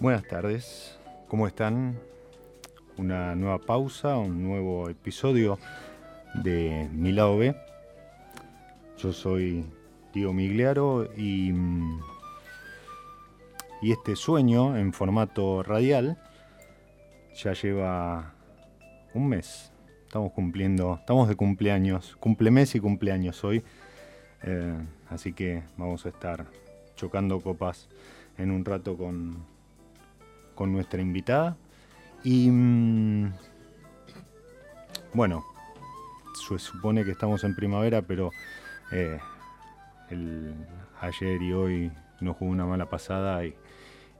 Buenas tardes, ¿cómo están? Una nueva pausa, un nuevo episodio de Mi Lado B. Yo soy Diego Migliaro y, y este sueño en formato radial ya lleva un mes. Estamos cumpliendo, estamos de cumpleaños, cumplemes y cumpleaños hoy. Eh, así que vamos a estar chocando copas en un rato con, con nuestra invitada. Y mm, bueno, se supone que estamos en primavera, pero eh, ayer y hoy nos jugó una mala pasada y,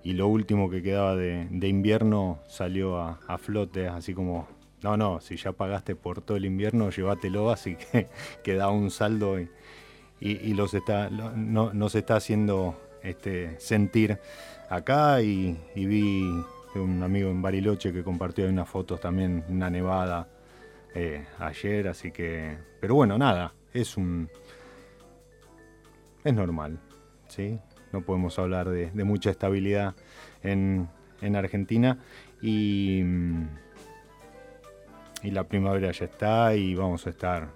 lo último que quedaba de, invierno salió a, flote, así como, no, no, si ya pagaste por todo el invierno, llévatelo, así que queda un saldo y, y, los está, no, nos está haciendo este, sentir acá y, vi un amigo en Bariloche que compartió unas fotos también, una nevada eh, ayer, así que... Pero bueno, nada, es un... Es normal, ¿sí? No podemos hablar de, mucha estabilidad en, en Argentina y, y la primavera ya está y vamos a estar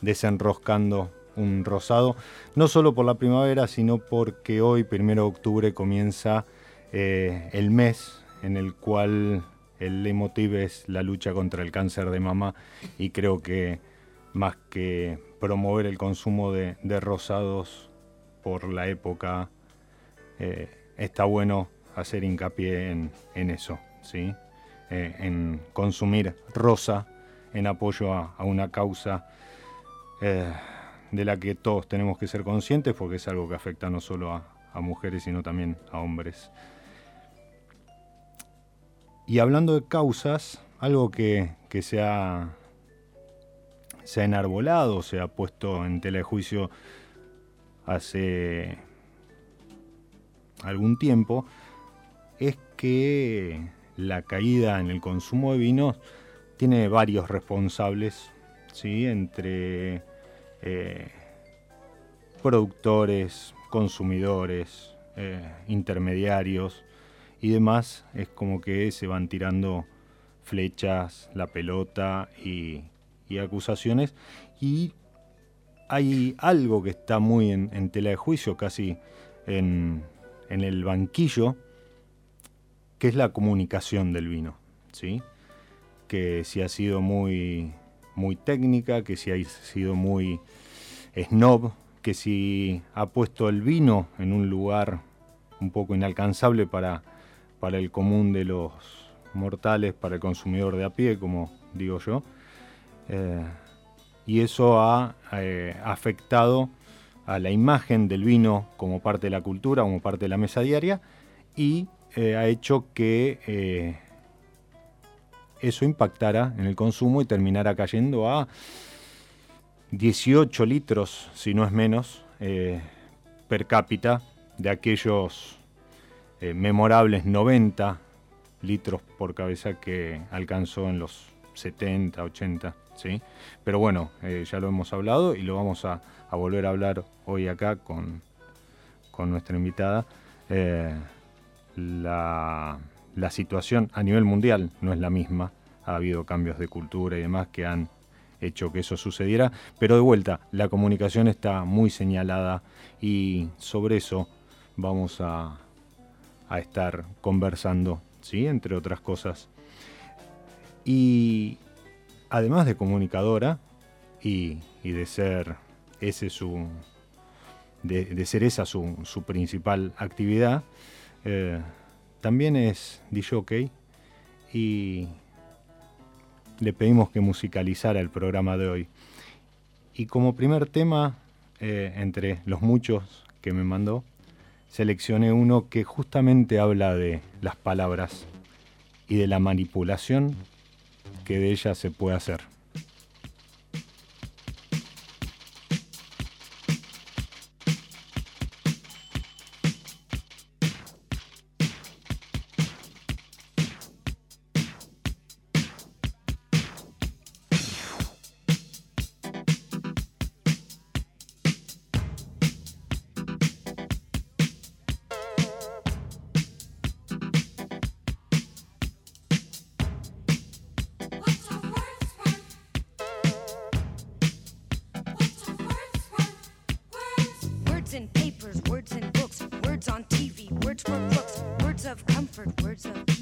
desenroscando un rosado, no solo por la primavera, sino porque hoy, primero de octubre, comienza eh, el mes en el cual el leitmotiv es la lucha contra el cáncer de mama y creo que más que promover el consumo de, rosados por la época, eh, está bueno hacer hincapié en, eso, ¿sí? Eh, en consumir rosa en apoyo a, una causa de la que todos tenemos que ser conscientes porque es algo que afecta no solo a, mujeres, sino también a hombres. Y hablando de causas, algo que, se, ha, se ha enarbolado, se ha puesto en tela de juicio hace algún tiempo, es que la caída en el consumo de vinos tiene varios responsables, ¿sí? entre eh, productores, consumidores, eh, intermediarios y demás, es como que se van tirando flechas, la pelota y, acusaciones. Y hay algo que está muy en, tela de juicio, casi en, el banquillo, que es la comunicación del vino. ¿sí? Que si ha sido muy muy técnica, que si ha sido muy snob, que si ha puesto el vino en un lugar un poco inalcanzable para, para el común de los mortales, para el consumidor de a pie, como digo yo. Eh, y eso ha eh, afectado a la imagen del vino como parte de la cultura, como parte de la mesa diaria, y eh, ha hecho que eso impactara en el consumo y terminara cayendo a 18 litros, si no es menos, eh, per cápita de aquellos eh, memorables 90 litros por cabeza que alcanzó en los 70, 80, ¿sí? Pero bueno, eh, ya lo hemos hablado y lo vamos a, volver a hablar hoy acá con, con nuestra invitada. la la situación a nivel mundial no es la misma. Ha habido cambios de cultura y demás que han hecho que eso sucediera. Pero de vuelta, la comunicación está muy señalada y sobre eso vamos a, estar conversando, ¿sí? entre otras cosas. Y además de comunicadora y, de ser ese su de, ser esa su, principal actividad, eh, también es DJ y le pedimos que musicalizara el programa de hoy. Y como primer tema, eh, entre los muchos que me mandó, seleccioné uno que justamente habla de las palabras y de la manipulación que de ellas se puede hacer. In papers, words in books, words on TV, words for books, words of comfort, words of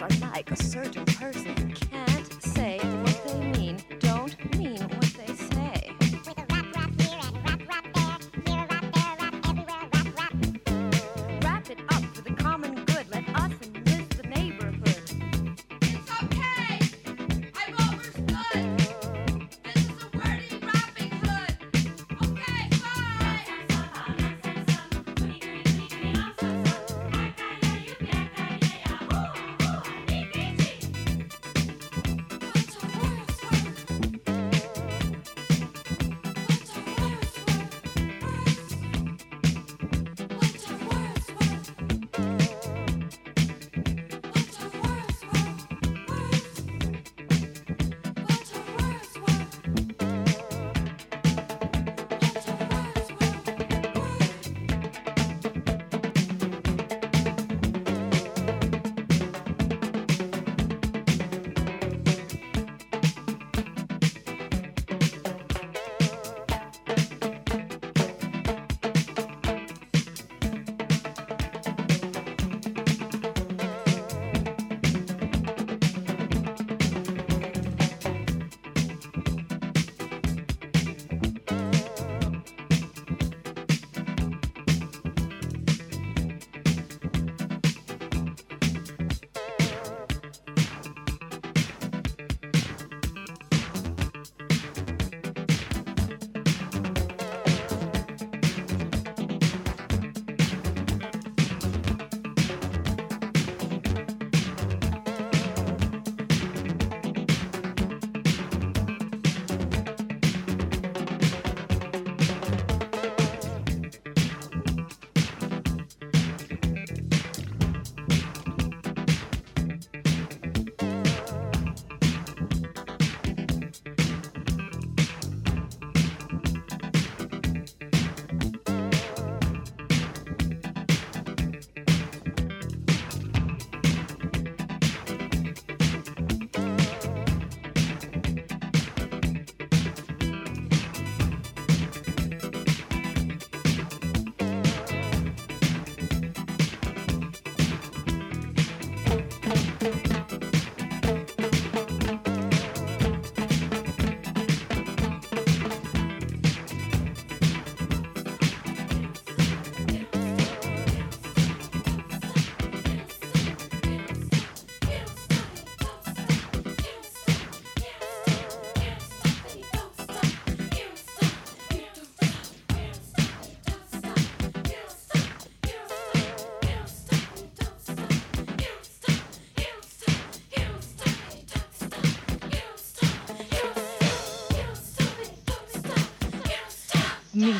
are like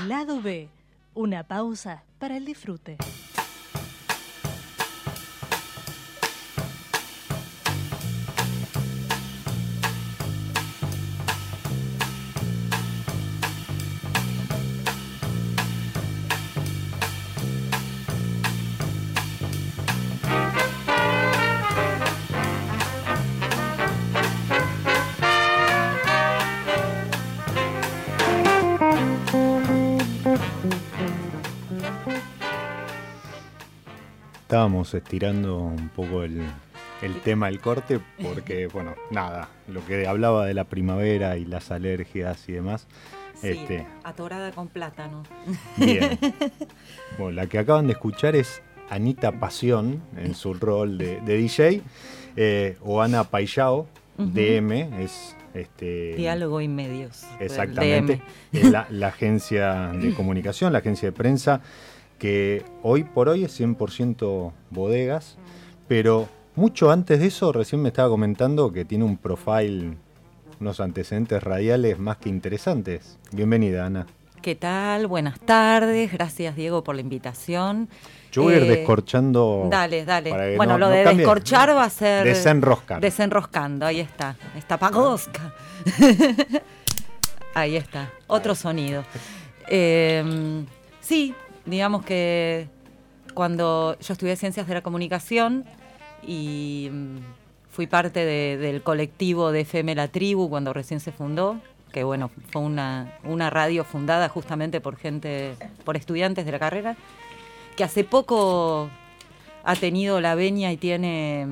lado B, una pausa para el disfrute. Estábamos estirando un poco el, tema del corte porque, bueno, nada, lo que hablaba de la primavera y las alergias y demás. Sí, este, atorada con plátano. Bien. Bueno, la que acaban de escuchar es Anita Pasión en su rol de, DJ, eh, o Ana Paillao, DM, es este, Diálogo y medios. Exactamente. La, la, agencia de comunicación, la agencia de prensa que hoy por hoy es 100% bodegas, pero mucho antes de eso, recién me estaba comentando que tiene un profile, unos antecedentes radiales más que interesantes. Bienvenida, Ana. ¿Qué tal? Buenas tardes. Gracias, Diego, por la invitación. Yo voy a ir eh, descorchando. Dale, dale. Bueno, lo de descorchar va a ser. Desenroscar. Desenroscando, ahí está. Está pagosca. ahí está. Otro sonido. Eh, sí, digamos que cuando yo estudié Ciencias de la Comunicación y mm, fui parte del colectivo de FM La Tribu cuando recién se fundó, que bueno, fue una, radio fundada justamente por gente, por estudiantes de la carrera, que hace poco ha tenido la veña y tiene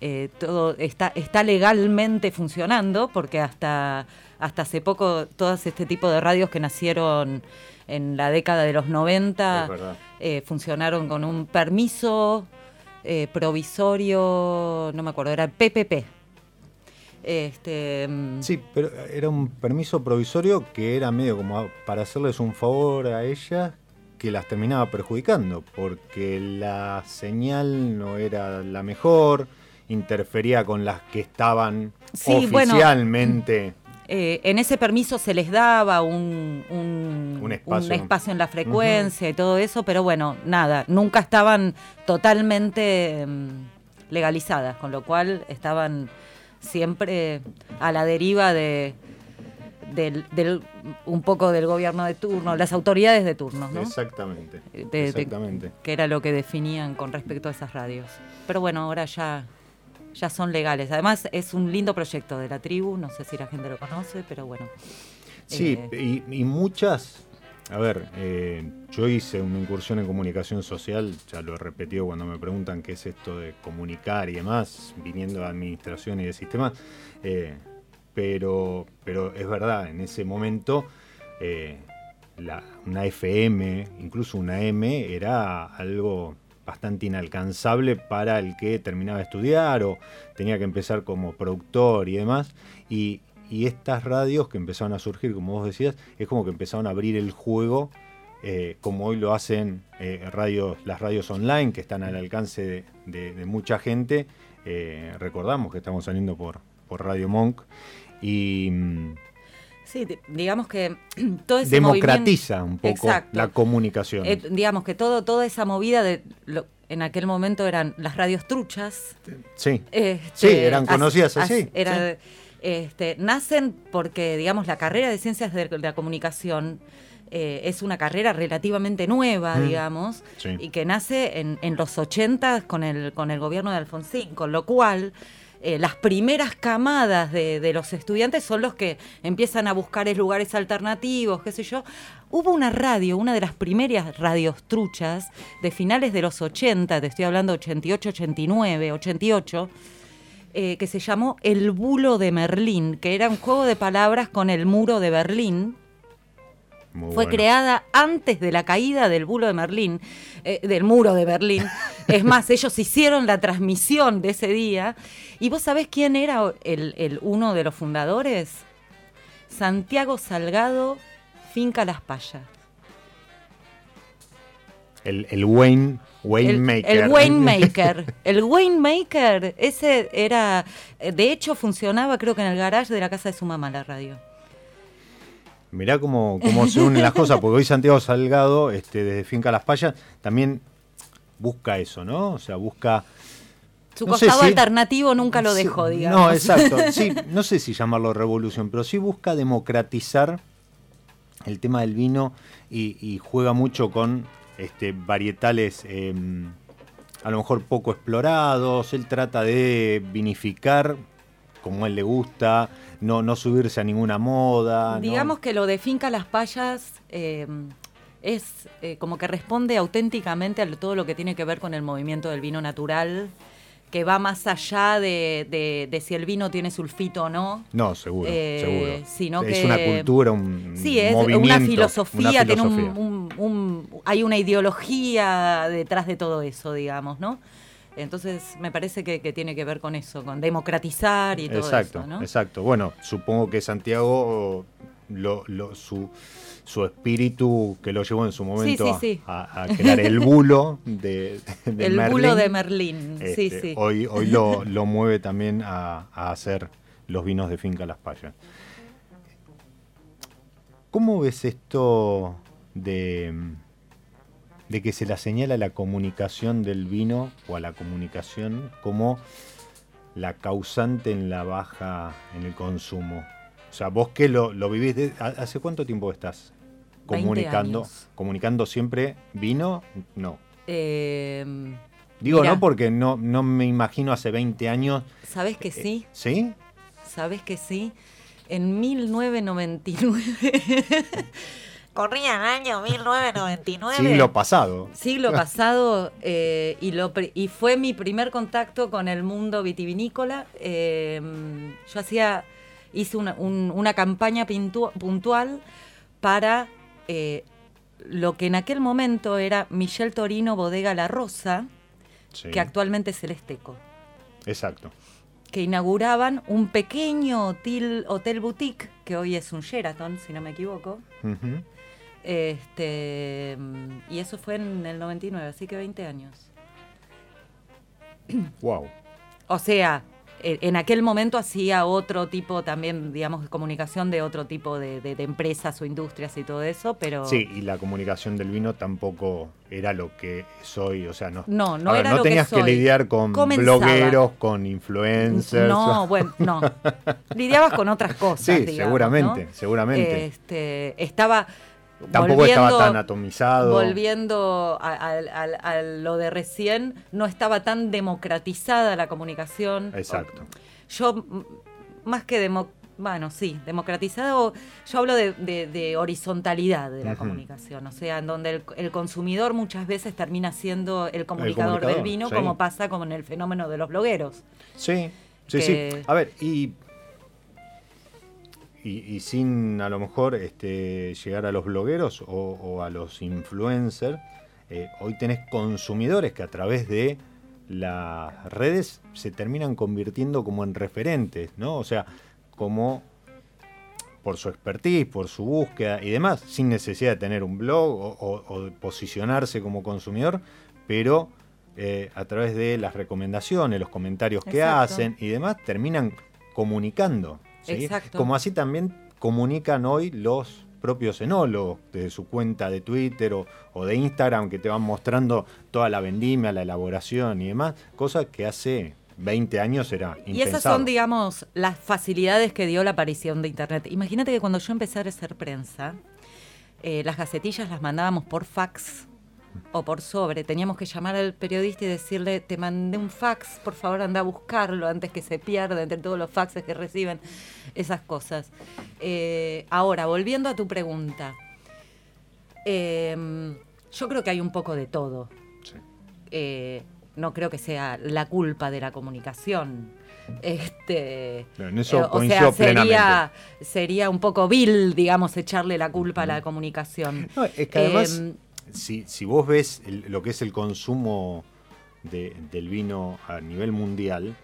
eh, todo, está, está legalmente funcionando, porque hasta, hasta hace poco todas este tipo de radios que nacieron en la década de los 90 eh, funcionaron con un permiso eh, provisorio, no me acuerdo, era el PPP. Este, mm, sí, pero era un permiso provisorio que era medio como para hacerles un favor a ellas que las terminaba perjudicando, porque la señal no era la mejor, interfería con las que estaban oficialmente. Eh, en ese permiso se les daba un, un, espacio. en la frecuencia y todo eso, pero bueno, nada, nunca estaban totalmente mm, legalizadas, con lo cual estaban siempre a la deriva de, del, un poco del gobierno de turno, las autoridades de turno, ¿no? Exactamente. exactamente. que era lo que definían con respecto a esas radios. Pero bueno, ahora ya ya son legales. Además es un lindo proyecto de la tribu, no sé si la gente lo conoce, pero bueno. Sí, eh, y, muchas, a ver, eh, yo hice una incursión en comunicación social, ya lo he repetido cuando me preguntan qué es esto de comunicar y demás, viniendo de administración y de sistemas, eh, pero, pero es verdad, en ese momento una FM, incluso una M, era algo bastante inalcanzable para el que terminaba de estudiar o tenía que empezar como productor y demás. Y, estas radios que empezaron a surgir, como vos decías, es como que empezaron a abrir el juego, eh, como hoy lo hacen eh, radios, las radios online, que están al alcance de, mucha gente. Eh, recordamos que estamos saliendo por, por Radio Monk. Y. Sí, digamos que todo ese democratiza un poco la comunicación. Eh, digamos que todo, toda esa movida de en aquel momento eran las radios truchas. Sí, este, sí eran conocidas así. Este, nacen porque, digamos, la carrera de ciencias de la comunicación eh, es una carrera relativamente nueva, mm. digamos, y que nace en, en los 80 con el, con el gobierno de Alfonsín, con lo cual eh, las primeras camadas de, los estudiantes son los que empiezan a buscar lugares alternativos, qué sé yo. Hubo una radio, una de las primeras radios truchas de finales de los 80, te estoy hablando 88, 89, 88, que se llamó El Bulo de Merlín, que era un juego de palabras con el muro de Berlín fue creada antes de la caída del bulo de Merlín, eh, del muro de Berlín. es más, ellos hicieron la transmisión de ese día. ¿Y vos sabés quién era el, uno de los fundadores? Santiago Salgado, Finca Las Payas. El, el Wayne, Wayne Maker. El Wayne Maker. El Wayne Maker, ese era. De hecho, funcionaba creo que en el garage de la casa de su mamá la radio. Mirá cómo, cómo se unen las cosas, porque hoy Santiago Salgado, este, desde Finca Las Payas, también busca eso, ¿no? O sea, busca... Su costado alternativo nunca lo dejó, digamos. No, exacto. Sí, no sé si llamarlo revolución, pero sí busca democratizar el tema del vino y, juega mucho con este, varietales em, a lo mejor poco explorados. Él trata de vinificar como a él le gusta, no, no subirse a ninguna moda. Digamos que lo de Finca Las Payas em, es eh, como que responde auténticamente a todo lo que tiene que ver con el movimiento del vino natural que va más allá de, si el vino tiene sulfito o no. No, seguro, eh, seguro. es una cultura, un Sí, es una filosofía, Tiene un, hay una ideología detrás de todo eso, digamos, ¿no? Entonces me parece que, tiene que ver con eso, con democratizar y todo exacto, eso, ¿no? Exacto, Bueno, supongo que Santiago lo, su su espíritu que lo llevó en su momento A, crear el bulo de, de, El bulo de Merlín, sí, este, sí. Hoy, hoy lo, mueve también a, hacer los vinos de Finca Las Payas. ¿Cómo ves esto de, de que se la señala la comunicación del vino o a la comunicación como la causante en la baja en el consumo? O sea, vos que lo, lo vivís, ¿hace cuánto tiempo estás comunicando, comunicando siempre vino, no. Em, Digo no porque no, no me imagino hace 20 años. ¿Sabes que sí? ¿Sí? ¿Sabes que sí? En 1999. Corría el año 1999. Siglo pasado. Siglo pasado. Eh, y, lo, y fue mi primer contacto con el mundo vitivinícola. Em, yo hacía, hice una, una campaña puntual para eh, lo que en aquel momento era Michel Torino Bodega La Rosa, que actualmente es el Esteco. Exacto. Que inauguraban un pequeño hotel, hotel boutique, que hoy es un Sheraton, si no me equivoco. Este, y eso fue en el 99, así que 20 años. Wow. O sea, eh, en aquel momento hacía otro tipo también, digamos, de comunicación de otro tipo de, empresas o industrias y todo eso, pero... Sí, y la comunicación del vino tampoco era lo que soy, o sea, no... No, no era lo tenías que, lidiar con blogueros, con influencers. No, bueno, no. Lidiabas con otras cosas, Sí, seguramente, seguramente. Este, estaba Tampoco estaba tan atomizado. Volviendo a, lo de recién, no estaba tan democratizada la comunicación. Exacto. Yo, más que bueno, sí, democratizado, yo hablo de, horizontalidad de la comunicación, o sea, en donde el, consumidor muchas veces termina siendo el comunicador, del vino, como pasa con el fenómeno de los blogueros. Sí, sí, sí. A ver, y y, sin a lo mejor este, llegar a los blogueros o, a los influencers, eh, hoy tenés consumidores que a través de las redes se terminan convirtiendo como en referentes, ¿no? O sea, como por su expertise, por su búsqueda y demás, sin necesidad de tener un blog o, de posicionarse como consumidor, pero eh, a través de las recomendaciones, los comentarios que hacen y demás, terminan comunicando como así también comunican hoy los propios enólogos desde su cuenta de Twitter o, de Instagram que te van mostrando toda la vendimia, la elaboración y demás, cosas que hace 20 años era impensado. Y esas son, digamos, las facilidades que dio la aparición de Internet. Imagínate que cuando yo empecé a hacer prensa, eh, las gacetillas las mandábamos por fax o por sobre. Teníamos que llamar al periodista y decirle, te mandé un fax, por favor anda a buscarlo antes que se pierda entre todos los faxes que reciben, esas cosas. Eh, ahora, volviendo a tu pregunta, em, yo creo que hay un poco de todo. Eh, no creo que sea la culpa de la comunicación. Este, en eso eh, o sea, sería, sería un poco vil, digamos, echarle la culpa a la comunicación. es que además, em, si, vos ves lo que es el consumo del vino a nivel mundial,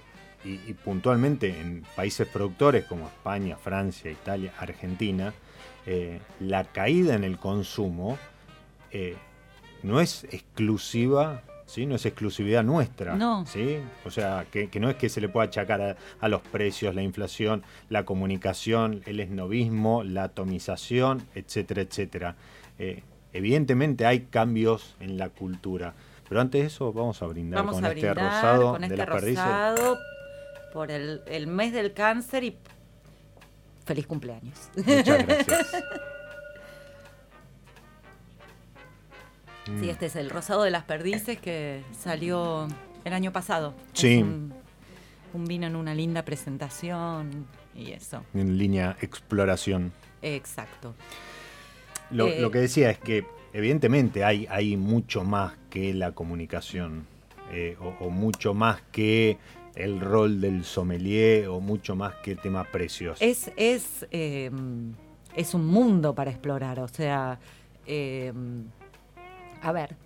y, puntualmente en países productores como España, Francia, Italia, Argentina, eh, la caída en el consumo eh, no es exclusiva ¿sí? No es exclusividad nuestra. No. ¿sí? O sea, que, no es que se le pueda achacar a, los precios, la inflación, la comunicación, el esnovismo, la atomización, etcétera, etcétera. Eh, evidentemente hay cambios en la cultura. Pero antes de eso, vamos a brindar con este rosado con este de rosado por el, el mes del cáncer y feliz cumpleaños. Muchas gracias. Sí, este es el Rosado de las Perdices que salió el año pasado. Sí. un, vino en una linda presentación y eso. En línea exploración. Exacto. Lo, eh, que decía es que evidentemente hay, hay mucho más que la comunicación eh, o, mucho más que el rol del sommelier o mucho más que el tema precios. Es, es, em, es un mundo para explorar, o sea, em, a ver,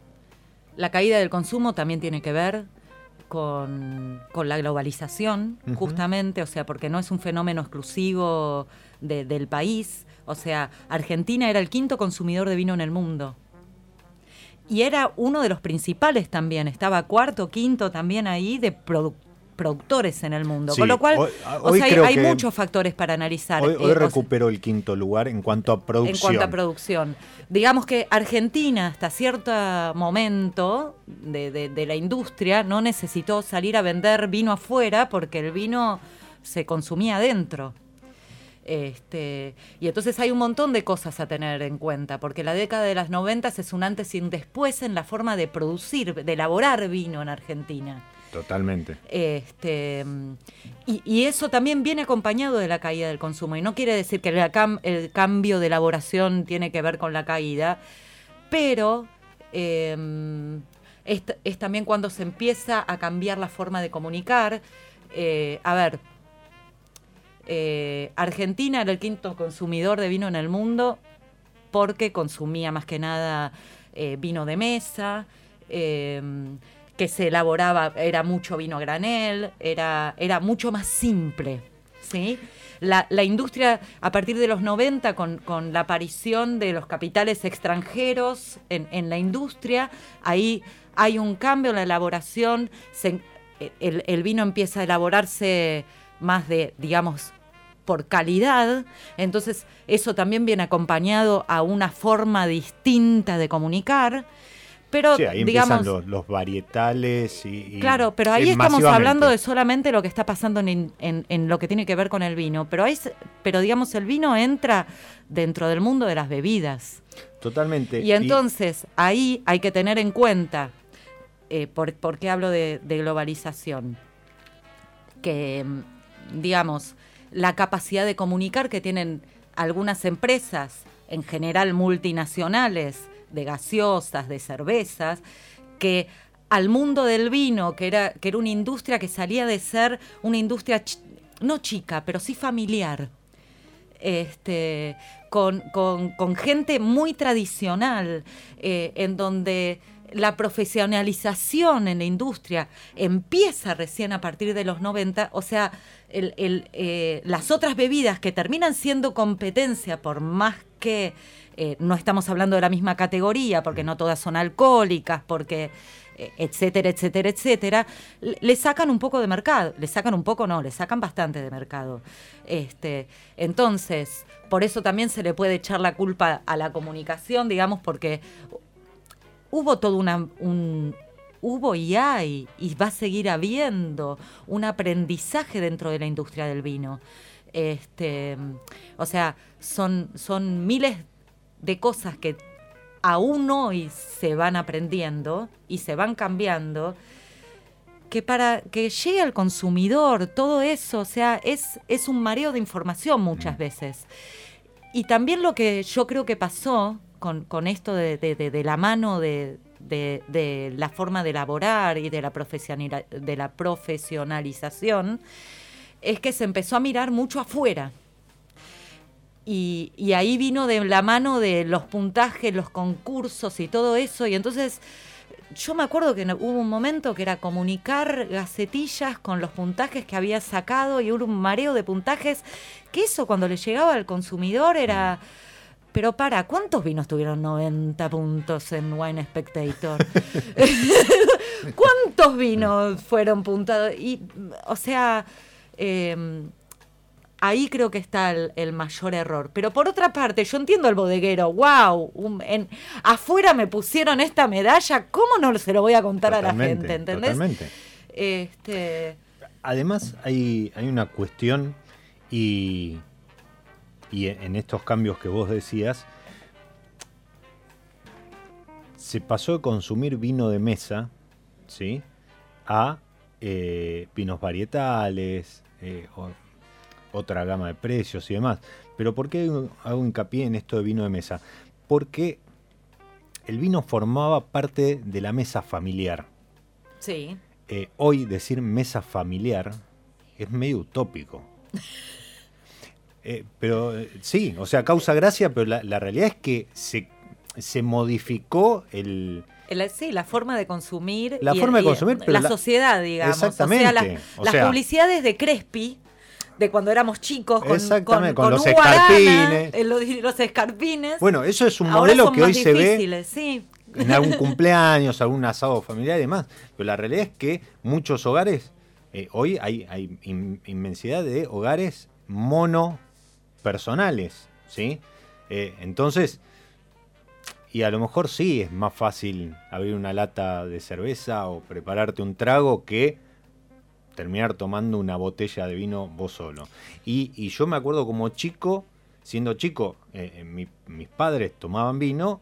la caída del consumo también tiene que ver con, la globalización, justamente, o sea, porque no es un fenómeno exclusivo del país. O sea, Argentina era el quinto consumidor de vino en el mundo. Y era uno de los principales también, estaba cuarto, quinto también ahí de producto productores en el mundo. Con lo cual, hay, muchos factores para analizar. Hoy, eh, recuperó el quinto lugar en cuanto a producción. En cuanto a producción. Digamos que Argentina, hasta cierto momento de, la industria, no necesitó salir a vender vino afuera porque el vino se consumía adentro. Este, y entonces hay un montón de cosas a tener en cuenta, porque la década de las noventas es un antes y un después en la forma de producir, de elaborar vino en Argentina. Totalmente. Este, y, eso también viene acompañado de la caída del consumo. Y no quiere decir que el, cambio de elaboración tiene que ver con la caída, pero em, es, también cuando se empieza a cambiar la forma de comunicar. Eh, a ver, eh, Argentina era el quinto consumidor de vino en el mundo porque consumía más que nada eh, vino de mesa. Em, que se elaboraba, era mucho vino granel, era, era mucho más simple. ¿sí? La, industria, a partir de los 90, con, la aparición de los capitales extranjeros en, la industria, ahí hay un cambio en la elaboración, el, el vino empieza a elaborarse más de, digamos, por calidad, entonces eso también viene acompañado a una forma distinta de comunicar pero, sí, ahí digamos, los, varietales y, Claro, pero ahí estamos hablando de solamente lo que está pasando en, lo que tiene que ver con el vino. Pero, hay, pero digamos, el vino entra dentro del mundo de las bebidas. Totalmente. Y entonces ahí hay que tener en cuenta, eh, por, qué hablo de, de globalización? Que, mm, digamos, la capacidad de comunicar que tienen algunas empresas, en general multinacionales, de gaseosas, de cervezas, que al mundo del vino, que era, que era una industria que salía de ser una industria no chica, pero sí familiar. Este, con, gente muy tradicional, eh, en donde la profesionalización en la industria empieza recién a partir de los 90, o sea, eh, las otras bebidas que terminan siendo competencia por más que eh, no estamos hablando de la misma categoría, porque no todas son alcohólicas, porque eh, etcétera, etcétera, etcétera, le sacan un poco de mercado, le sacan un poco, no, le sacan bastante de mercado. Este, entonces, por eso también se le puede echar la culpa a la comunicación, digamos, porque hubo todo una, un, hubo y hay, y va a seguir habiendo un aprendizaje dentro de la industria del vino. Este, o sea, son, son miles de cosas que aún hoy se van aprendiendo y se van cambiando, que para que llegue al consumidor todo eso, o sea, es, es un mareo de información muchas mm. veces. Y también lo que yo creo que pasó con, esto de, la mano de, la forma de elaborar y de la, de la profesionalización, es que se empezó a mirar mucho afuera. Y, ahí vino de la mano de los puntajes, los concursos y todo eso. Y entonces yo me acuerdo que hubo un momento que era comunicar gacetillas con los puntajes que había sacado y hubo un mareo de puntajes, que eso cuando le llegaba al consumidor era... Pero para, ¿cuántos vinos tuvieron 90 puntos en Wine Spectator? ¿Cuántos vinos fueron puntados? Y, o sea, em, ahí creo que está el, mayor error. Pero por otra parte, yo entiendo el bodeguero, wow, en, afuera me pusieron esta medalla, ¿cómo no se lo voy a contar a la gente? ¿Entendés? Totalmente. Este... Además, hay, hay una cuestión y, y en estos cambios que vos decías, se pasó de consumir vino de mesa, ¿sí? A eh, vinos varietales, eh, otra gama de precios y demás. Pero ¿por qué hago hincapié en esto de vino de mesa? Porque el vino formaba parte de la mesa familiar. Sí. Eh, hoy decir mesa familiar es medio utópico. pero sí, o sea, causa gracia, pero la realidad es que se se modificó el... sí, la forma de consumir. La forma de consumir, la, sociedad, digamos. Exactamente. O sea, las publicidades de Crespi, de cuando éramos chicos, con, exactamente, con, los escarpines. los, escarpines. Bueno, eso es un modelo que hoy se ve en algún cumpleaños, algún asado familiar y demás. Pero la realidad es que muchos hogares, eh, hoy hay, hay inmensidad de hogares monopersonales, ¿sí? Eh, entonces, y a lo mejor sí es más fácil abrir una lata de cerveza o prepararte un trago que terminar tomando una botella de vino vos solo. Y, yo me acuerdo como chico, siendo chico, eh, eh, mis padres tomaban vino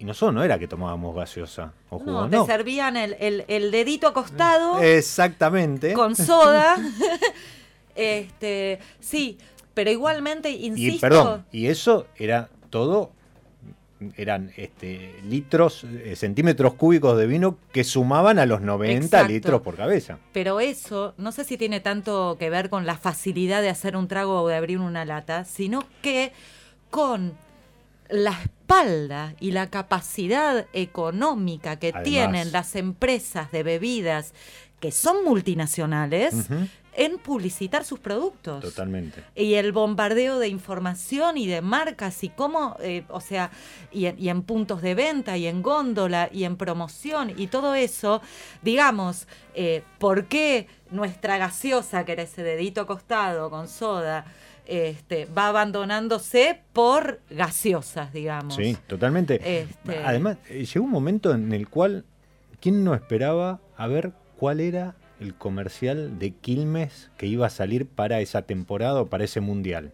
y nosotros no era que tomábamos gaseosa o jugo, no. Te servían el, el, dedito acostado. Exactamente. Con soda. este, sí, pero igualmente, insisto. Y perdón, y eso era todo eran este, litros, eh, centímetros cúbicos de vino que sumaban a los 90 litros por cabeza. Pero eso no sé si tiene tanto que ver con la facilidad de hacer un trago o de abrir una lata, sino que con la espalda y la capacidad económica que tienen las empresas de bebidas que son multinacionales, en publicitar sus productos. Totalmente. Y el bombardeo de información y de marcas y cómo, eh, o sea, y en, puntos de venta y en góndola y en promoción y todo eso, digamos, eh, ¿por qué nuestra gaseosa, que era ese dedito acostado con soda, este, va abandonándose por gaseosas, digamos. Sí, totalmente. Este, Además, eh, llegó un momento en el cual, ¿quién no esperaba a ver cuál era el comercial de Quilmes que iba a salir para esa temporada o para ese mundial.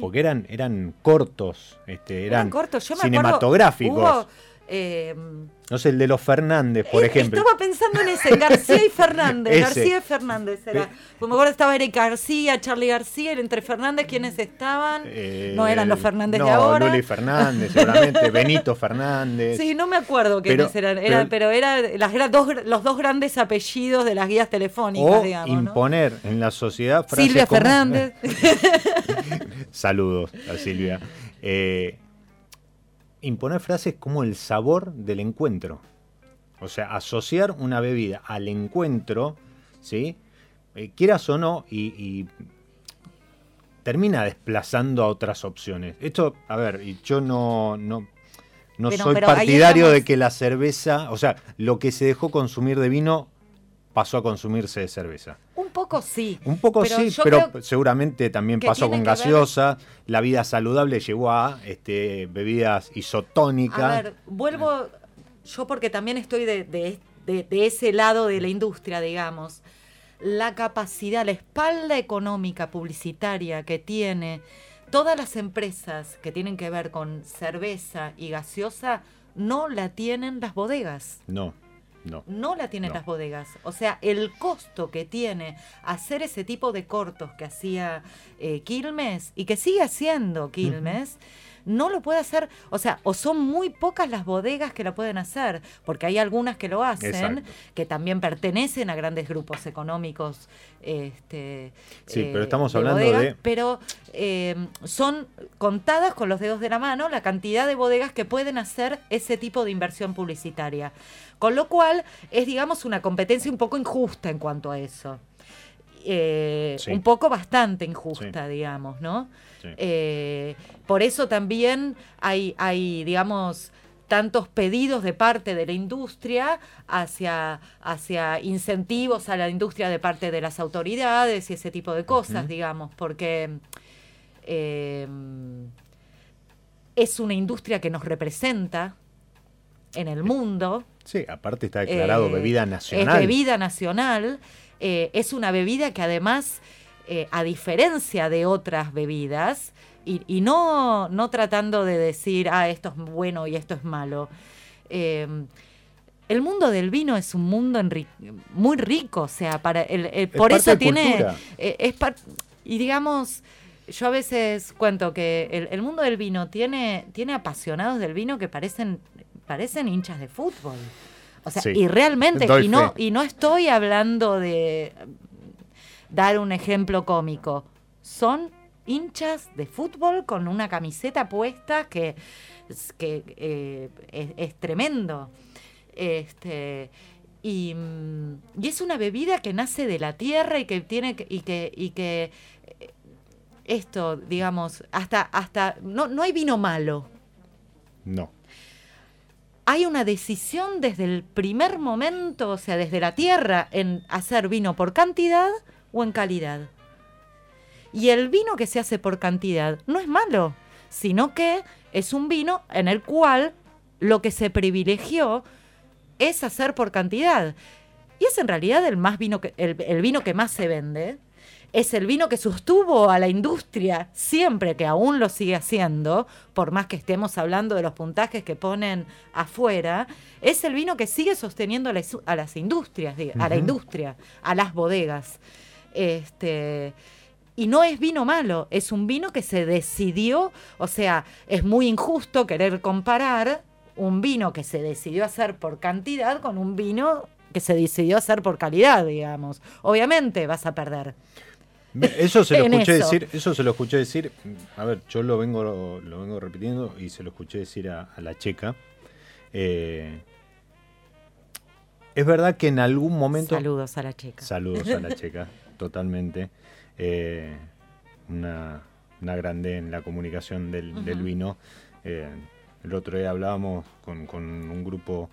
Porque eran, eran cortos, este, eran, cortos. cinematográficos. Eh, no sé, el de los Fernández, por ejemplo. Estaba pensando en ese, García y Fernández. García y Fernández era. Como ahora estaba Eric García, Charlie García, entre Fernández, ¿quiénes estaban? Eh, no eran los Fernández de ahora. Luli Fernández, seguramente, Benito Fernández. Sí, no me acuerdo quiénes eran, pero, eran las, dos, los dos grandes apellidos de las guías telefónicas, o digamos. Imponer en la sociedad. Silvia Fernández. Saludos a Silvia. Eh, imponer frases como el sabor del encuentro. O sea, asociar una bebida al encuentro, ¿sí? Eh, quieras o no, y, termina desplazando a otras opciones. Esto, a ver, yo no, no, no soy partidario de que la cerveza, o sea, lo que se dejó consumir de vino pasó a consumirse de cerveza. Un poco sí. Un poco sí, pero seguramente también pasó con gaseosa. La vida saludable llegó a este, bebidas isotónicas. A ver, vuelvo yo porque también estoy de, de ese lado de la industria, digamos. La capacidad, la espalda económica publicitaria que tiene todas las empresas que tienen que ver con cerveza y gaseosa no la tienen las bodegas. No. No. No la tienen las bodegas. O sea, el costo que tiene hacer ese tipo de cortos que hacía eh, Quilmes y que sigue haciendo Quilmes no lo puede hacer, o sea, o son muy pocas las bodegas que lo pueden hacer, porque hay algunas que lo hacen, que también pertenecen a grandes grupos económicos. Este, sí, pero estamos hablando de... Pero eh, son contadas con los dedos de la mano la cantidad de bodegas que pueden hacer ese tipo de inversión publicitaria. Con lo cual es, digamos, una competencia un poco injusta en cuanto a eso. Eh, un poco bastante injusta, digamos, ¿no? Eh, por eso también hay, hay, digamos, tantos pedidos de parte de la industria hacia, hacia incentivos a la industria de parte de las autoridades y ese tipo de cosas, digamos, porque em, es una industria que nos representa en el mundo. Sí, aparte está declarado eh, bebida nacional. Es bebida nacional, eh, es una bebida que además, eh, a diferencia de otras bebidas, y, no, no tratando de decir, ah, esto es bueno y esto es malo. Em, el mundo del vino es un mundo muy rico, o sea, para el, por eso tiene... Eh, es y digamos, yo a veces cuento que el, mundo del vino tiene, tiene apasionados del vino que parecen, parecen hinchas de fútbol. O sea, y realmente, y no, y no estoy hablando de dar un ejemplo cómico. Son hinchas de fútbol con una camiseta puesta que, que eh, es, tremendo. Este, y, es una bebida que nace de la tierra y que tiene y que, y que eh, esto, digamos, hasta, hasta no, no hay vino malo. No. Hay una decisión desde el primer momento, o sea, desde la tierra, en hacer vino por cantidad o en calidad. Y el vino que se hace por cantidad no es malo, sino que es un vino en el cual lo que se privilegió es hacer por cantidad. Y es en realidad el, más vino que, el, vino que más se vende. Es el vino que sostuvo a la industria siempre, que aún lo sigue haciendo, por más que estemos hablando de los puntajes que ponen afuera, es el vino que sigue sosteniendo a, las industrias, a la industria, a las bodegas. Este, y no es vino malo, es un vino que se decidió, o sea, es muy injusto querer comparar un vino que se decidió hacer por cantidad con un vino que se decidió hacer por calidad, digamos. Obviamente vas a perder. Eso se lo escuché decir, eso se lo escuché decir, a ver, yo lo vengo, lo, vengo repitiendo y se lo escuché decir a, la checa. Eh, es verdad que en algún momento. Saludos a la checa. Saludos a la checa, totalmente. Eh, una, grande en la comunicación del, vino. Eh, el otro día hablábamos con, un grupo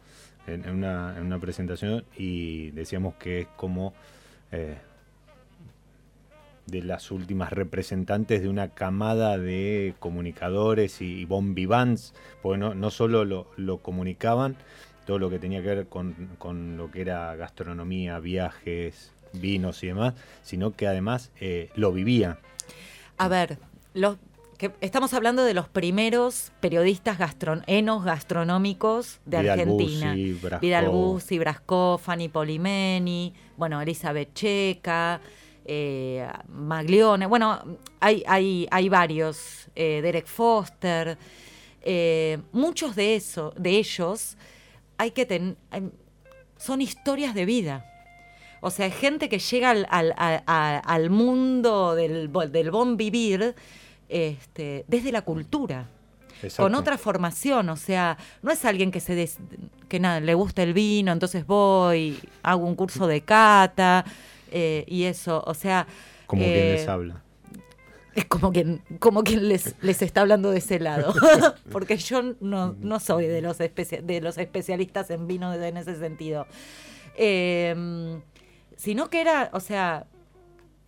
en, una, presentación y decíamos que es como eh, de las últimas representantes de una camada de comunicadores y, bon vivants, porque no, solo lo, comunicaban, todo lo que tenía que ver con, con lo que era gastronomía, viajes, vinos y demás, sino que además eh, lo vivía. A ver, los, que estamos hablando de los primeros periodistas gastron enos gastronómicos de Argentina. Vidal Bussi, Brasco, Fanny Polimeni, bueno, Elizabeth Checa, eh, Maglione, bueno, hay, hay, hay varios, eh, Derek Foster, muchos de, eso, de ellos hay que tener, son historias de vida. O sea, gente que llega al, mundo del, del bon vivir este, desde la cultura. Con otra formación, o sea, no es alguien que se que nada, le gusta el vino, entonces voy, hago un curso de cata eh, y eso, o sea. Como quien les eh, habla. Es como quien, como quien les, les está hablando de ese lado. Porque yo no, no soy de los, de los especialistas en vino en ese sentido. Eh, sino que era, o sea,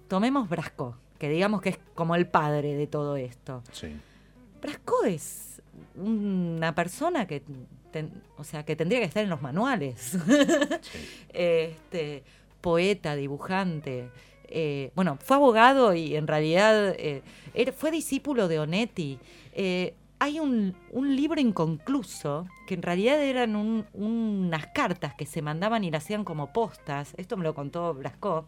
tomemos Brasco, que digamos que es como el padre de todo esto. Sí. Brasco es una persona que, o sea, que tendría que estar en los manuales. este, poeta, dibujante. Eh, bueno, fue abogado y en realidad eh, fue discípulo de Onetti. Eh, hay un, libro inconcluso que en realidad eran unas cartas que se mandaban y las hacían como postas, esto me lo contó Blasco,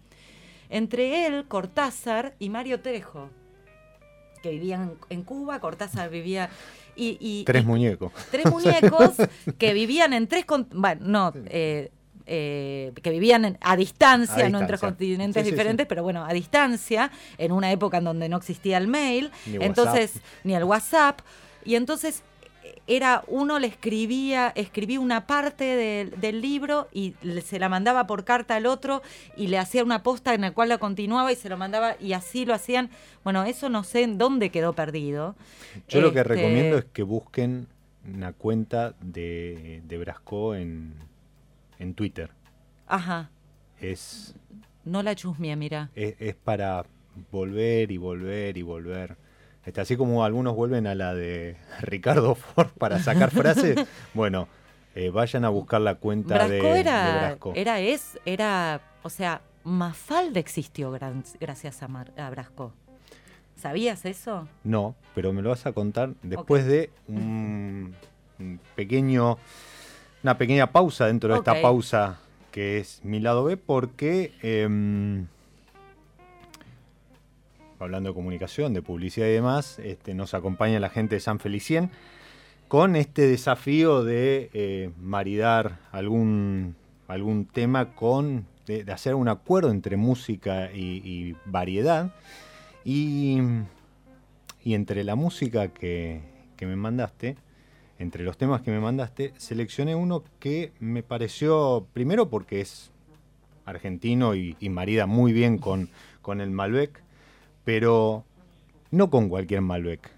entre él, Cortázar y Mario Trejo, que vivían en Cuba, Cortázar vivía... Y, tres muñecos. Tres muñecos que vivían en tres... Bueno, no... Eh, eh, que vivían a distancia, no en tres continentes diferentes, pero bueno, a distancia, en una época en donde no existía el mail, entonces, ni el WhatsApp. Y entonces era uno le escribía, escribía una parte del libro y se la mandaba por carta al otro y le hacía una posta en la cual la continuaba y se lo mandaba y así lo hacían. Bueno, eso no sé en dónde quedó perdido. Yo lo que este, recomiendo es que busquen una cuenta de, de Brasco en, en Twitter. Ajá. Es. No la chusmia, mira. Es, para volver y volver y volver. Este, así como algunos vuelven a la de Ricardo Ford para sacar frases, bueno, eh, vayan a buscar la cuenta de, era, Brasco. Era, es, era, o sea, Mafalda existió gracias a, a, Brasco. ¿Sabías eso? No, pero me lo vas a contar después de un, pequeño, una pequeña pausa dentro de esta pausa que es mi lado B, porque em, hablando de comunicación, de publicidad y demás, este, nos acompaña la gente de San Felicien con este desafío de eh, maridar algún, algún tema con, de, hacer un acuerdo entre música y, variedad. Y, y, entre la música que, me mandaste, entre los temas que me mandaste, seleccioné uno que me pareció, primero porque es argentino y, marida muy bien con, con el Malbec, pero no con cualquier Malbec,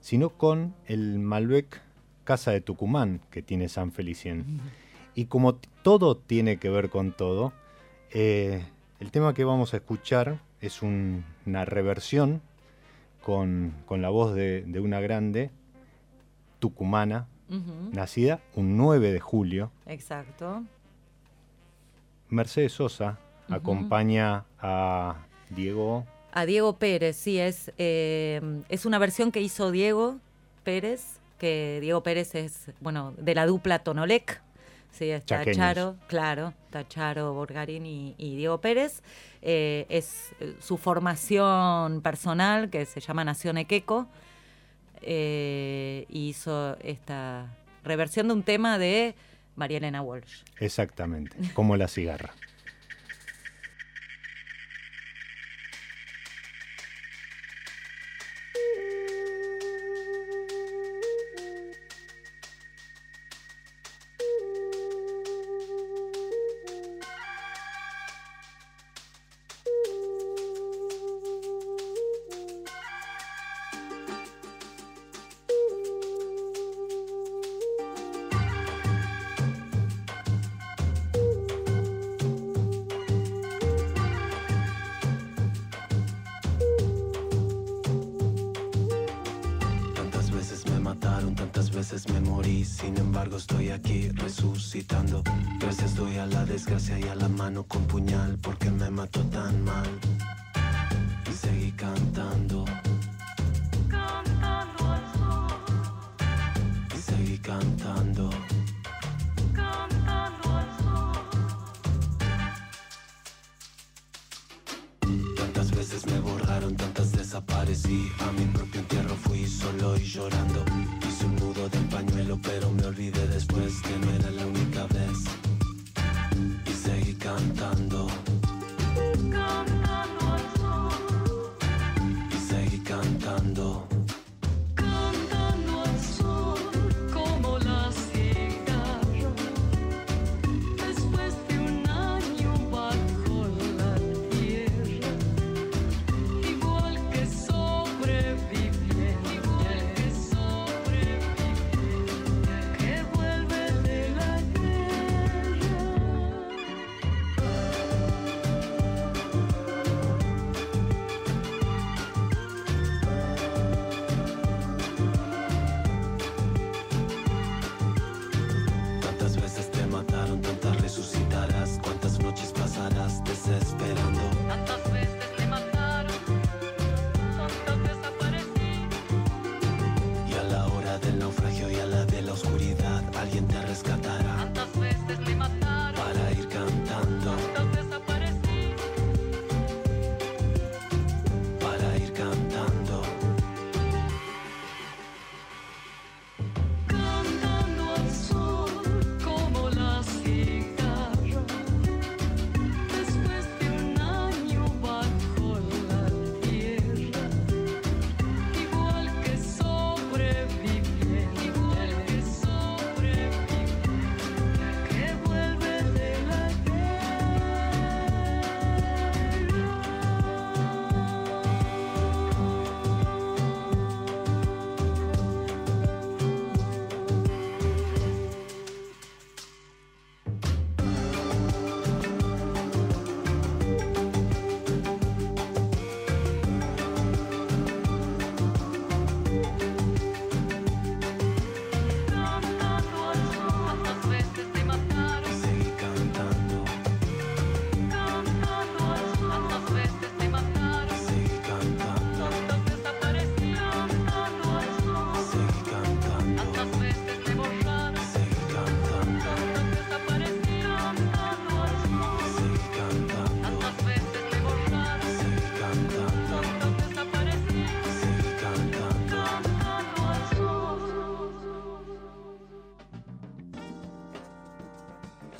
sino con el Malbec Casa de Tucumán que tiene San Felicien. Y como todo tiene que ver con todo, eh, el tema que vamos a escuchar es una reversión con, la voz de, una grande tucumana, nacida un 9 de julio. Exacto. Mercedes Sosa acompaña a Diego. A Diego Pérez, sí, es, eh, es una versión que hizo Diego Pérez que Diego Pérez es, bueno, de la dupla Tonolec. Sí, está Charo, claro, está Charo Borgarín y, Diego Pérez. Eh, es eh, su formación personal, que se llama Nación Equeco. Eh, hizo esta reversión de un tema de María Elena Walsh. Exactamente, como la cigarra.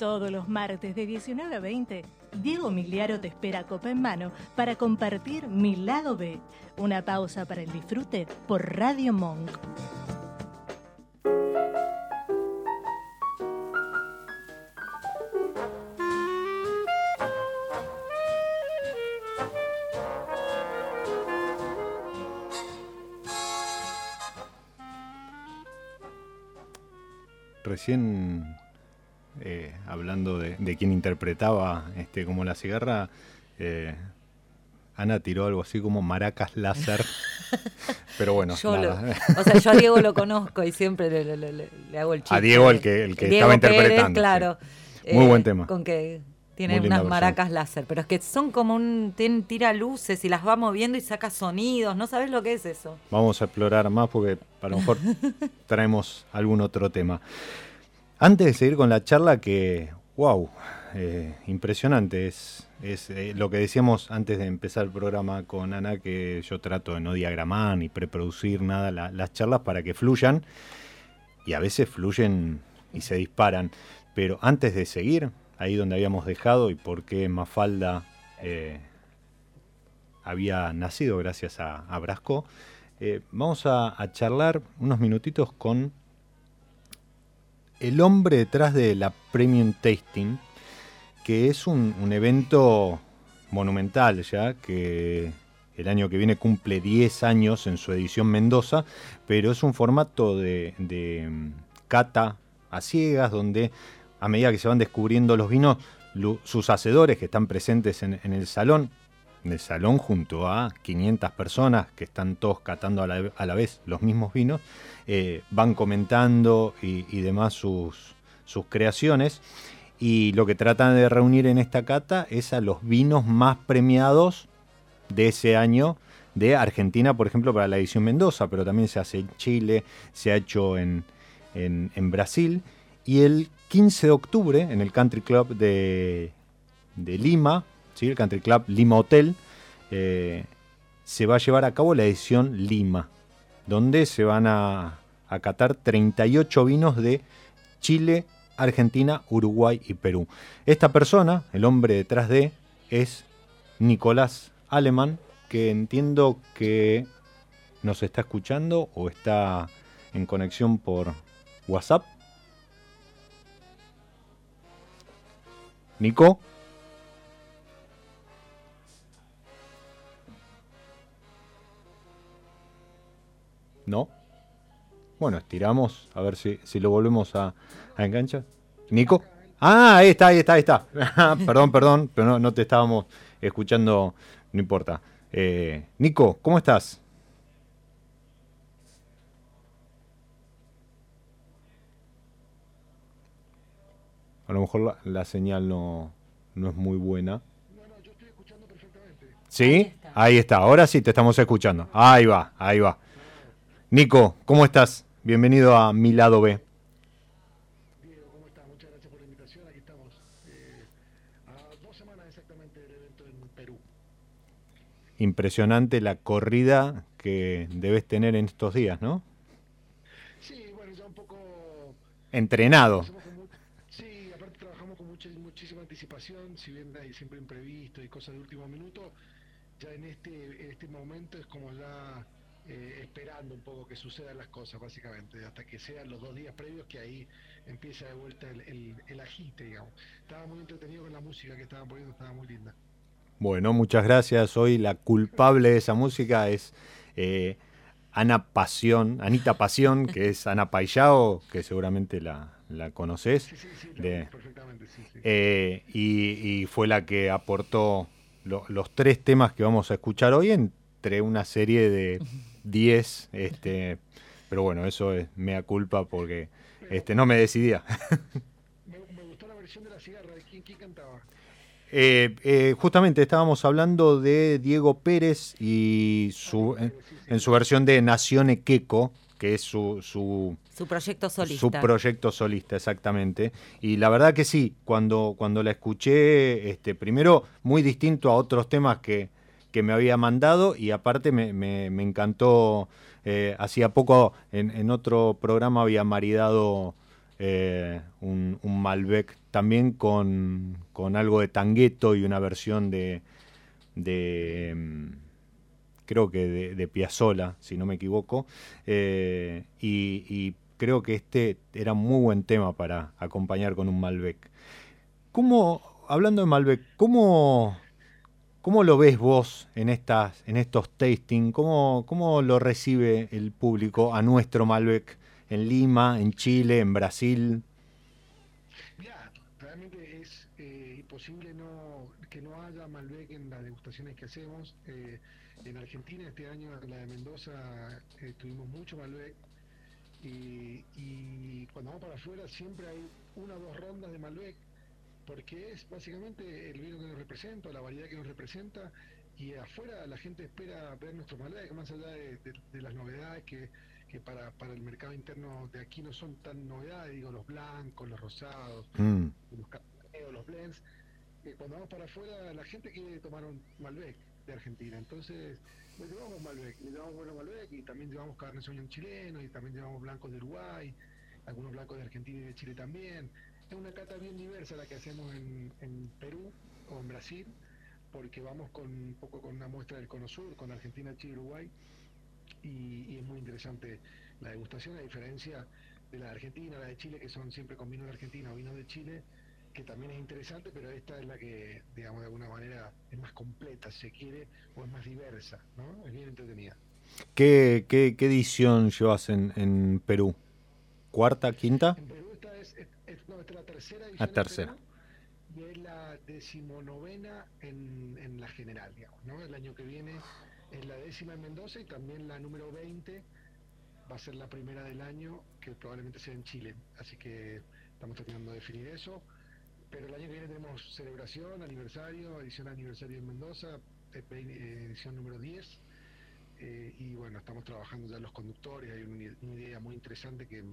Todos los martes de 19 a 20, Diego Miliaro te espera copa en mano para compartir Mi Lado B. Una pausa para el disfrute por Radio Monk. Recién eh, hablando de, de, quien interpretaba este, como la cigarra, eh, Ana tiró algo así como maracas láser. Pero bueno, yo o sea, yo a Diego lo conozco y siempre le, hago el chiste. A Diego, el que, el que estaba interpretando. claro. Muy buen eh, tema. Con que tiene unas maracas láser, pero es que son como un. tira luces y las va moviendo y saca sonidos. ¿No sabes lo que es eso? Vamos a explorar más porque a lo mejor traemos algún otro tema. Antes de seguir con la charla, que, wow, eh, impresionante, es, es eh, lo que decíamos antes de empezar el programa con Ana, que yo trato de no diagramar ni preproducir nada las charlas para que fluyan, y a veces fluyen y se disparan. Pero antes de seguir, ahí donde habíamos dejado y por qué Mafalda eh, había nacido gracias a, Brasco, vamos a charlar unos minutitos con el hombre detrás de la Premium Tasting, que es un, evento monumental ya, que el año que viene cumple 10 años en su edición Mendoza, pero es un formato de, mm, cata a ciegas, donde a medida que se van descubriendo los vinos, sus hacedores que están presentes en, el salón, en el salón junto a 500 personas que están todos catando a la vez los mismos vinos, eh, van comentando y, demás sus, sus creaciones. Y lo que tratan de reunir en esta cata es a los vinos más premiados de ese año de Argentina, por ejemplo, para la edición Mendoza, pero también se hace en Chile, se ha hecho en, Brasil. Y el 15 de octubre, en el Country Club de, Lima, ¿sí? el Country Club Lima Hotel, eh, se va a llevar a cabo la edición Lima donde se van a acatar 38 vinos de Chile, Argentina, Uruguay y Perú. Esta persona, el hombre detrás de, es Nicolás Alemán, que entiendo que nos está escuchando o está en conexión por WhatsApp. Nico. ¿No? Bueno, estiramos, a ver si, si lo volvemos a, enganchar. ¿Nico? Ah, ahí está, ahí está, ahí está. perdón, perdón, pero no, te estábamos escuchando, no importa. Eh, Nico, ¿cómo estás? A lo mejor la, señal no, no, es muy buena. No, no, yo estoy escuchando perfectamente. ¿Sí? Ahí está, ahora sí te estamos escuchando. Ahí va, ahí va. Nico, ¿cómo estás? Bienvenido a Mi Lado B. Diego, ¿cómo estás? Muchas gracias por la invitación. Aquí estamos eh, a dos semanas exactamente del evento en Perú. Impresionante la corrida que debes tener en estos días, ¿no? Sí, bueno, ya un poco... Entrenado. Sí, aparte trabajamos con mucha, muchísima anticipación, si bien hay siempre imprevisto y cosas de último minuto, ya en este, en este momento es como ya eh, esperando un poco que sucedan las cosas, básicamente, hasta que sean los dos días previos que ahí empieza de vuelta el, el, agite, digamos. Estaba muy entretenido con la música que estaban poniendo, estaba muy linda. Bueno, muchas gracias. Hoy la culpable de esa música es eh, Ana Pasión, Anita Pasión, que es Ana Paillao, que seguramente la, la conoces. Sí, sí, sí, perfectamente, sí, eh, y, y, fue la que aportó los tres temas que vamos a escuchar hoy entre una serie de 10, este, pero bueno, eso es mea culpa porque este, no me decidía. me, gustó la versión de la cigarra, quién, cantaba? Eh, eh, justamente estábamos hablando de Diego Pérez y su, ah, en, su versión de Nacione Queco, que es su, su, su, proyecto solista. Su proyecto solista, exactamente. Y la verdad que sí, cuando, cuando la escuché, este, primero muy distinto a otros temas que, que me había mandado y aparte me, me, encantó, eh, hacía poco en, otro programa había maridado eh, un, Malbec también con, algo de tangueto y una versión de, de mm, creo que de, de Piazzola, si no me equivoco, eh, y, creo que este era un muy buen tema para acompañar con un Malbec. ¿Cómo, hablando de Malbec, cómo, cómo lo ves vos en, estas, en estos tasting? ¿Cómo, ¿Cómo lo recibe el público a nuestro Malbec? en Lima, en Chile, en Brasil? Mira, realmente es eh, imposible no, que no haya Malbec en las degustaciones que hacemos. Eh, en Argentina este año, en la de Mendoza, eh, tuvimos mucho Malbec. Y, y, cuando vamos para afuera siempre hay una o dos rondas de Malbec, porque es básicamente el vino que nos representa, la variedad que nos representa, y afuera la gente espera ver nuestro Malbec, más allá de las novedades que que para, para el mercado interno de aquí no son tan novedades, digo, los blancos, los rosados, mm. los capeos, los blends. cuando vamos para afuera, la gente quiere tomar un Malbec de Argentina. Entonces, le llevamos Malbec, le llevamos bueno Malbec y también llevamos carne Sauvignon chileno y también llevamos blancos de Uruguay, algunos blancos de Argentina y de Chile también. Es una cata bien diversa la que hacemos en, en Perú o en Brasil, porque vamos con un poco con una muestra del Cono Sur, con Argentina, Chile y Uruguay y, es muy interesante la degustación, a diferencia de la de Argentina, la de Chile, que son siempre con vino de Argentina o vino de Chile, que también es interesante, pero esta es la que, digamos, de alguna manera es más completa, si se quiere, o es más diversa, ¿no? Es bien entretenida. ¿Qué, qué, qué edición llevas en, en, Perú? ¿Cuarta, quinta? En Perú esta es, no, esta es la tercera edición. La tercera. y es la decimonovena en, en la general, digamos, ¿no? El año que viene es la décima en Mendoza y también la número 20 va a ser la primera del año, que probablemente sea en Chile. Así que estamos tratando de definir eso. Pero el año que viene tenemos celebración, aniversario, edición aniversario en Mendoza, eh, edición número 10. Eh, y bueno, estamos trabajando ya los conductores, hay una, idea muy interesante que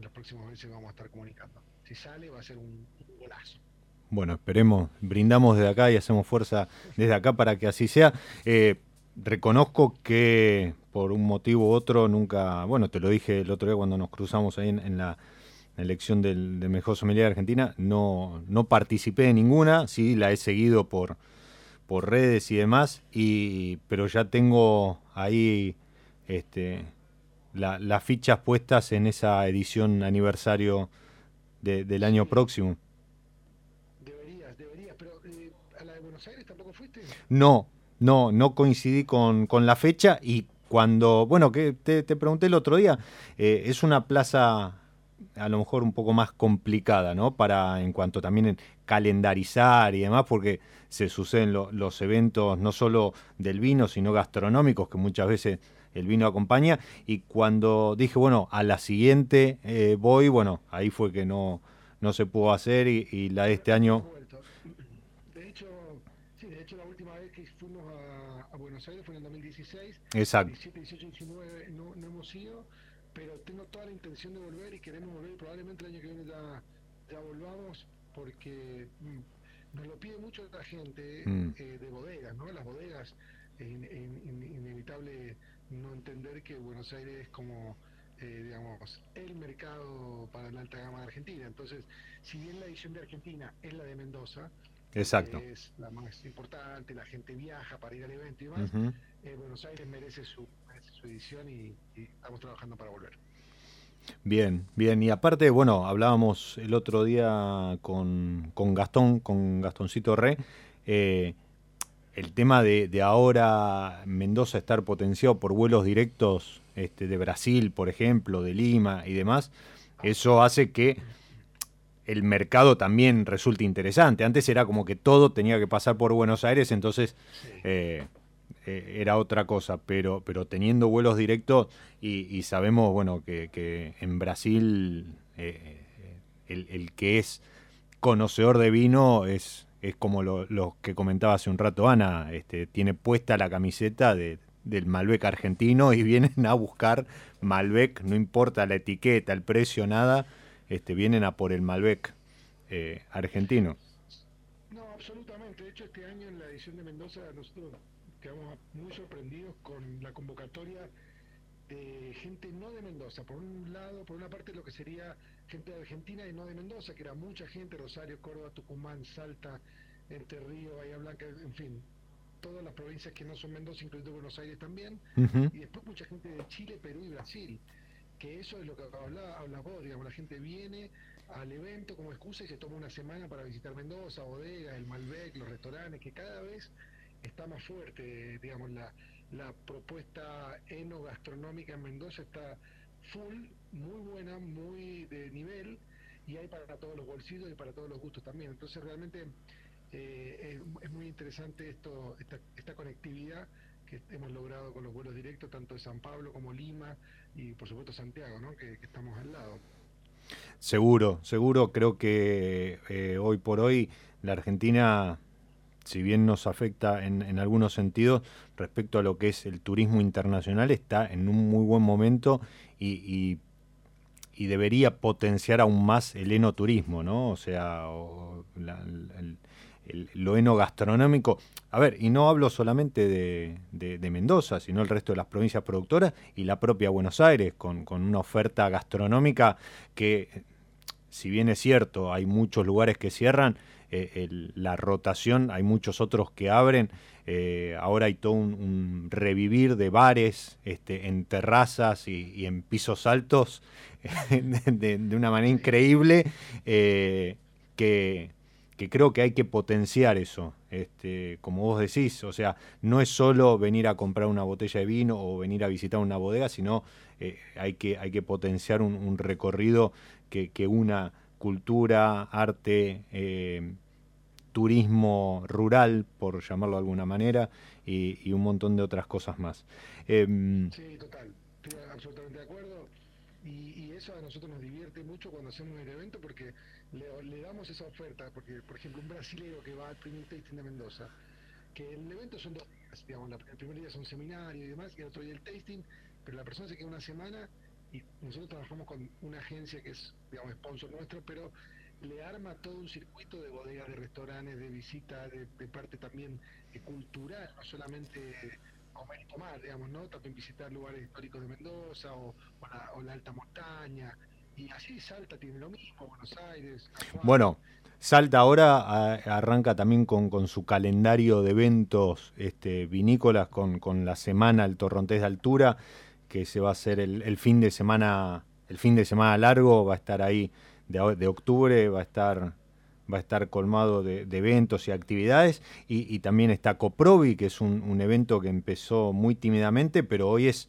los próximos meses vamos a estar comunicando. Si sale va a ser un, golazo. Bueno, esperemos, brindamos desde acá y hacemos fuerza desde acá para que así sea. Eh, reconozco que por un motivo u otro nunca, bueno, te lo dije el otro día cuando nos cruzamos ahí en, la elección del, mejor sommelier de Argentina, no, no participé de ninguna, sí la he seguido por, por redes y demás, y, pero ya tengo ahí este, las fichas puestas en esa edición aniversario del año próximo. Deberías, deberías, pero eh, ¿a la de Buenos Aires tampoco fuiste? No, no, no coincidí con, con la fecha y cuando, bueno, que te, pregunté el otro día, eh, es una plaza a lo mejor un poco más complicada, ¿no? Para en cuanto también en calendarizar y demás, porque se suceden los eventos no solo del vino, sino gastronómicos, que muchas veces el vino acompaña. Y cuando dije, bueno, a la siguiente eh, voy, bueno, ahí fue que no, no se pudo hacer y, y la de este año fue en el 2016. Exacto. 17, 18, 19 no, no hemos ido, pero tengo toda la intención de volver y queremos volver. Probablemente el año que viene ya, ya volvamos porque mm, nos lo pide mucho la gente mm. eh, de bodegas, ¿no? Las bodegas, es inevitable no entender que Buenos Aires es como eh, digamos, el mercado para la alta gama de Argentina. Entonces, si bien la edición de Argentina es la de Mendoza, Exacto. es la más importante, la gente viaja para ir al evento y más. Eh, Buenos Aires merece su, su edición y, estamos trabajando para volver. Bien, bien. Y aparte, bueno, hablábamos el otro día con, con Gastón, con Gastoncito Re, eh, el tema de, de, ahora Mendoza estar potenciado por vuelos directos este, de Brasil, por ejemplo, de Lima y demás, eso hace que el mercado también resulta interesante. Antes era como que todo tenía que pasar por Buenos Aires, entonces eh, eh, era otra cosa, pero, pero teniendo vuelos directos y, sabemos, bueno, que, en Brasil eh, el, que es conocedor de vino es, es como lo, que comentaba hace un rato Ana, este, tiene puesta la camiseta de, del Malbec argentino y vienen a buscar Malbec, no importa la etiqueta, el precio, nada este, vienen a por el Malbec eh, argentino. No, absolutamente. De hecho, este año en la edición de Mendoza nosotros quedamos muy sorprendidos con la convocatoria de gente no de Mendoza. Por un lado, por una parte lo que sería gente de Argentina y no de Mendoza, que era mucha gente, Rosario, Córdoba, Tucumán, Salta, Entre Río, Bahía Blanca, en fin, todas las provincias que no son Mendoza, incluido Buenos Aires también, y después mucha gente de Chile, Perú y Brasil, que eso es lo que habla, habla vos, digamos, la gente viene al evento como excusa y se toma una semana para visitar Mendoza, bodegas, el Malbec, los restaurantes, que cada vez está más fuerte, digamos, la, la propuesta enogastronómica en Mendoza está full, muy buena, muy de nivel, y hay para todos los bolsillos y para todos los gustos también. Entonces realmente eh, es, muy interesante esto, esta, esta conectividad que hemos logrado con los vuelos directos, tanto de San Pablo como Lima y por supuesto Santiago, ¿no? que, estamos al lado. Seguro, seguro, creo que eh, hoy por hoy la Argentina si bien nos afecta en, algunos sentidos respecto a lo que es el turismo internacional, está en un muy buen momento y, debería potenciar aún más el enoturismo, ¿no? O sea, el, lo enogastronómico. A ver, y no hablo solamente de, Mendoza, sino el resto de las provincias productoras y la propia Buenos Aires, con, con una oferta gastronómica que, si bien es cierto, hay muchos lugares que cierran, eh, la rotación, hay muchos otros que abren. Eh, ahora hay todo un, revivir de bares este, en terrazas y, en pisos altos de, una manera increíble eh, que, creo que hay que potenciar eso. Este, como vos decís, o sea, no es solo venir a comprar una botella de vino o venir a visitar una bodega, sino hay, que, hay que potenciar un, recorrido que, que una cultura, arte, eh, turismo rural, por llamarlo de alguna manera, y, un montón de otras cosas más. Em, sí, total, estoy absolutamente de acuerdo. Y, eso a nosotros nos divierte mucho cuando hacemos el evento porque le, damos esa oferta, porque por ejemplo un brasileño que va al primer tasting de Mendoza, que el evento son dos días, digamos, el primer día es un seminario y demás, y el otro día el tasting, pero la persona se queda una semana y nosotros trabajamos con una agencia que es, digamos, sponsor nuestro, pero le arma todo un circuito de bodegas, de restaurantes, de visita, de, parte también cultural, no solamente comer y tomar, digamos, ¿no? También visitar lugares históricos de Mendoza o, la, alta montaña. Y así Salta tiene lo mismo, Buenos Aires. Bueno, Salta ahora arranca también con, su calendario de eventos este, vinícolas, con, con la semana el Torrontés de Altura que se va a hacer el, fin de semana, el fin de semana largo, va a estar ahí de, octubre, va a estar va a estar colmado de, eventos y actividades. Y, también está Coprovi, que es un, evento que empezó muy tímidamente, pero hoy es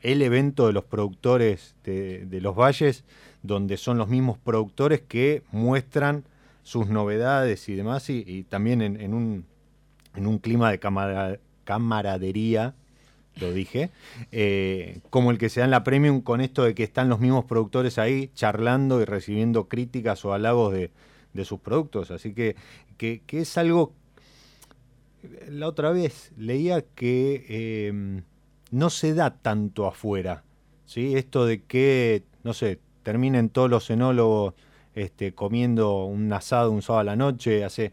el evento de los productores de, los valles, donde son los mismos productores que muestran sus novedades y demás, y, también en, un, en un clima de camaradería lo dije, eh, como el que se da en la Premium con esto de que están los mismos productores ahí charlando y recibiendo críticas o halagos de, sus productos. Así que, que, es algo... La otra vez leía que em, no se da tanto afuera, ¿sí? Esto de que, no sé, terminen todos los enólogos este, comiendo un asado un sábado a la noche, hace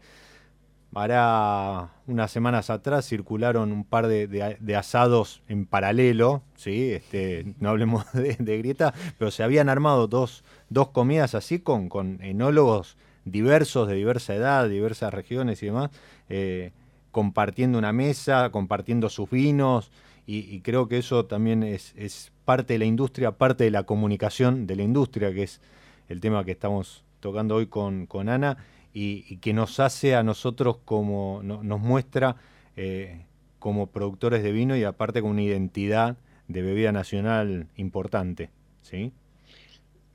Hará unas semanas atrás circularon un par de, asados en paralelo, ¿sí? este, no hablemos de, grieta, pero se habían armado dos, dos comidas así con, con, enólogos diversos, de diversa edad, diversas regiones y demás, eh, compartiendo una mesa, compartiendo sus vinos, y, creo que eso también es, es parte de la industria, parte de la comunicación de la industria, que es el tema que estamos tocando hoy con, con Ana y, que nos hace a nosotros como, nos muestra eh, como productores de vino y aparte con una identidad de bebida nacional importante. ¿sí?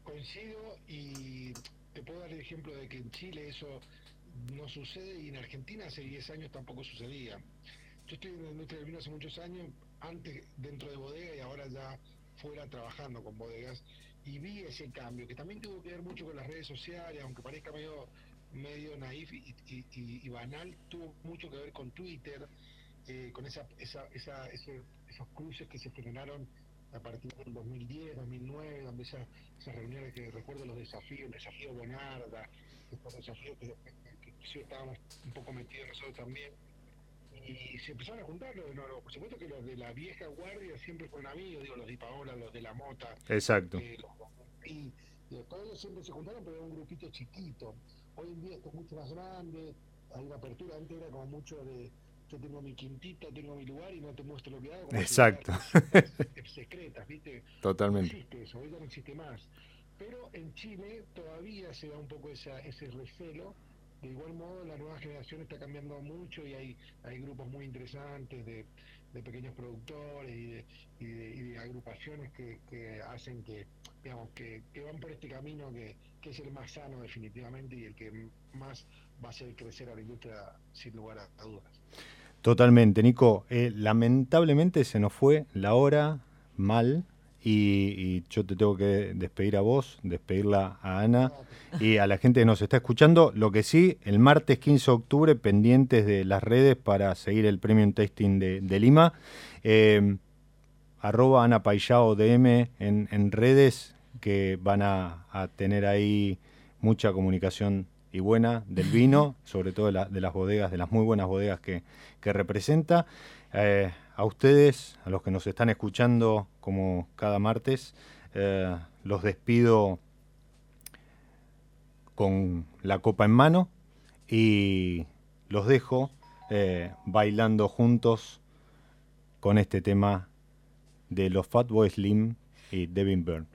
Coincido y te puedo dar el ejemplo de que en Chile eso no sucede y en Argentina hace 10 años tampoco sucedía. Yo estoy en la industria del vino hace muchos años, antes dentro de bodega y ahora ya fuera trabajando con bodegas y vi ese cambio, que también tuvo que ver mucho con las redes sociales, aunque parezca medio medio naif y, banal, tuvo mucho que ver con Twitter, eh, con esa, esa, esa, esos cruces que se generaron a partir del 2010, 2009, donde esas reuniones que recuerdo los desafíos, el desafío Bonarda, estos desafíos que, que, estábamos un poco metidos nosotros también. y se empezaron a juntar los de nuevo. Por supuesto que los de la vieja guardia siempre fueron amigos, digo, los de Paola, los de la Mota. Exacto. Eh, y, después ellos siempre se juntaron, pero era un grupito chiquito. Hoy en día esto es mucho más grande, hay una apertura, antes era como mucho de yo tengo mi quintita, tengo mi lugar y no te muestro lo que hago. Exacto. secretas, ¿viste? Totalmente. No existe eso, hoy no existe más. Pero en Chile todavía se da un poco esa, ese recelo de igual modo, la nueva generación está cambiando mucho y hay, hay grupos muy interesantes de, pequeños productores y de, agrupaciones que, hacen que, digamos, que, van por este camino que, es el más sano definitivamente y el que más va a hacer crecer a la industria sin lugar a, dudas. Totalmente, Nico. Eh, lamentablemente se nos fue la hora mal, y, yo te tengo que despedir a vos, despedirla a Ana y a la gente que nos está escuchando. Lo que sí, el martes 15 de octubre, pendientes de las redes para seguir el Premium Testing de, Lima. Eh, arroba Ana Paillao DM en, redes que van a, tener ahí mucha comunicación y buena del vino, sobre todo de, las bodegas, de las muy buenas bodegas que, representa. Eh, a ustedes, a los que nos están escuchando como cada martes, eh, los despido con la copa en mano y los dejo eh, bailando juntos con este tema de los Fatboy Slim y Devin Byrne.